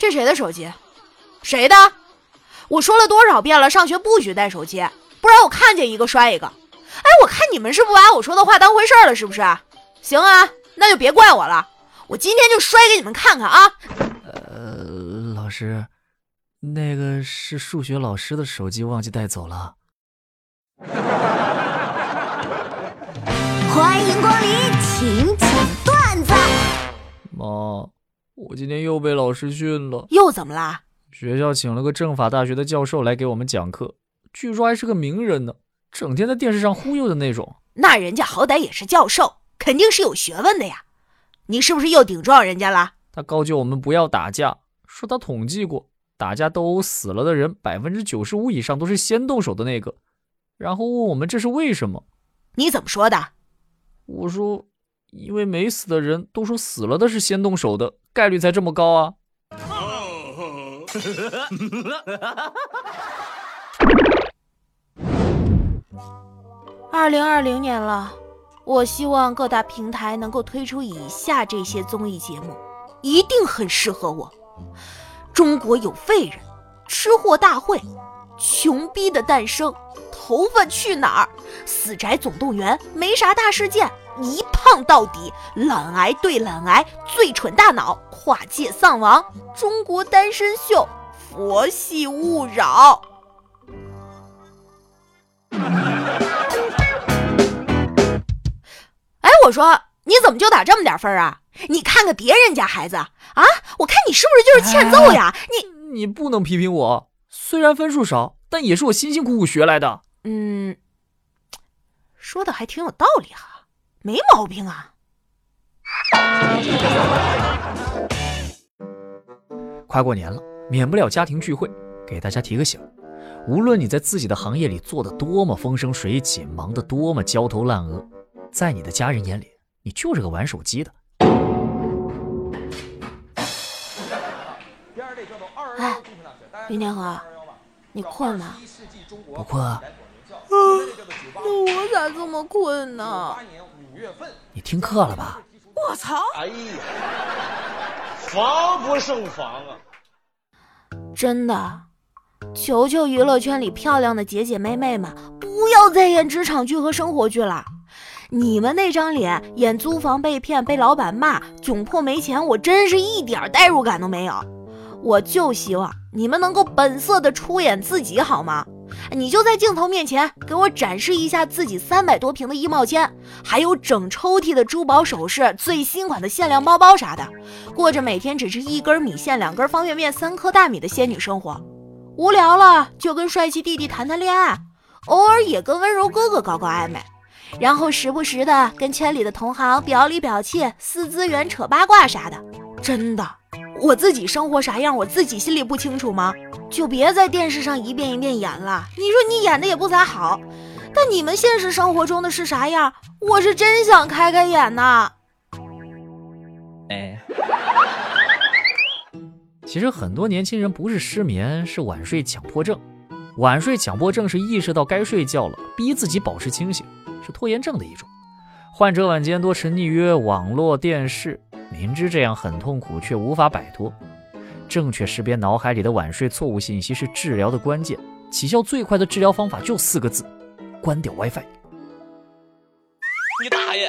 这谁的手机？谁的？我说了多少遍了，上学不许带手机，不然我看见一个摔一个。哎，我看你们是不把我说的话当回事了，是不是？行啊，那就别怪我了，我今天就摔给你们看看啊！呃，老师，那个是数学老师的手机，忘记带走了。我今天又被老师训了。又怎么啦？学校请了个政法大学的教授来给我们讲课，据说还是个名人呢，整天在电视上忽悠的那种。那人家好歹也是教授，肯定是有学问的呀。你是不是又顶撞人家了？他告诫我们不要打架，说他统计过，打架斗殴死了的人百分之九十五以上都是先动手的那个，然后问我们这是为什么。你怎么说的？我说，因为没死的人都说死了的是先动手的，概率才这么高啊。二零二零年了，我希望各大平台能够推出以下这些综艺节目，一定很适合我。中国有废人，吃货大会，穷逼的诞生，头发去哪儿，死宅总动员，没啥大事件。一胖到底，懒癌对懒癌，最蠢大脑，跨界丧亡，中国单身秀，佛系勿扰。哎，我说你怎么就打这么点分啊？你看看别人家孩子啊，我看你是不是就是欠揍呀？你你不能批评我，虽然分数少，但也是我辛辛苦苦学来的。嗯，说的还挺有道理哈。没毛病啊！快过年了，免不了家庭聚会，给大家提个醒：无论你在自己的行业里做的多么风生水起，忙得多么焦头烂额，在你的家人眼里，你就是个玩手机的。哎，林天河，你困吗？不困啊。那我咋这么困呢？你听课了吧？我操！哎呀，防不胜防啊！真的，求求娱乐圈里漂亮的姐姐妹妹们，不要再演职场剧和生活剧了。你们那张脸演租房被骗、被老板骂、窘迫没钱，我真是一点代入感都没有。我就希望你们能够本色的出演自己，好吗？你就在镜头面前给我展示一下自己三百多平的衣帽间，还有整抽屉的珠宝首饰、最新款的限量包包啥的，过着每天只吃一根米线、两根方便面、三颗大米的仙女生活。无聊了就跟帅气弟弟谈谈恋爱，偶尔也跟温柔哥哥搞搞暧昧，然后时不时的跟圈里的同行表里表气、撕资源、扯八卦啥的。真的，我自己生活啥样，我自己心里不清楚吗？就别在电视上一遍一遍演了。你说你演的也不咋好，但你们现实生活中的是啥样？我是真想开开眼呐。哎，其实很多年轻人不是失眠，是晚睡强迫症。晚睡强迫症是意识到该睡觉了，逼自己保持清醒，是拖延症的一种。患者晚间多沉溺于网络、电视，明知这样很痛苦，却无法摆脱。正确识别脑海里的晚睡错误信息是治疗的关键，起效最快的治疗方法就四个字：关掉 WiFi。你大爷！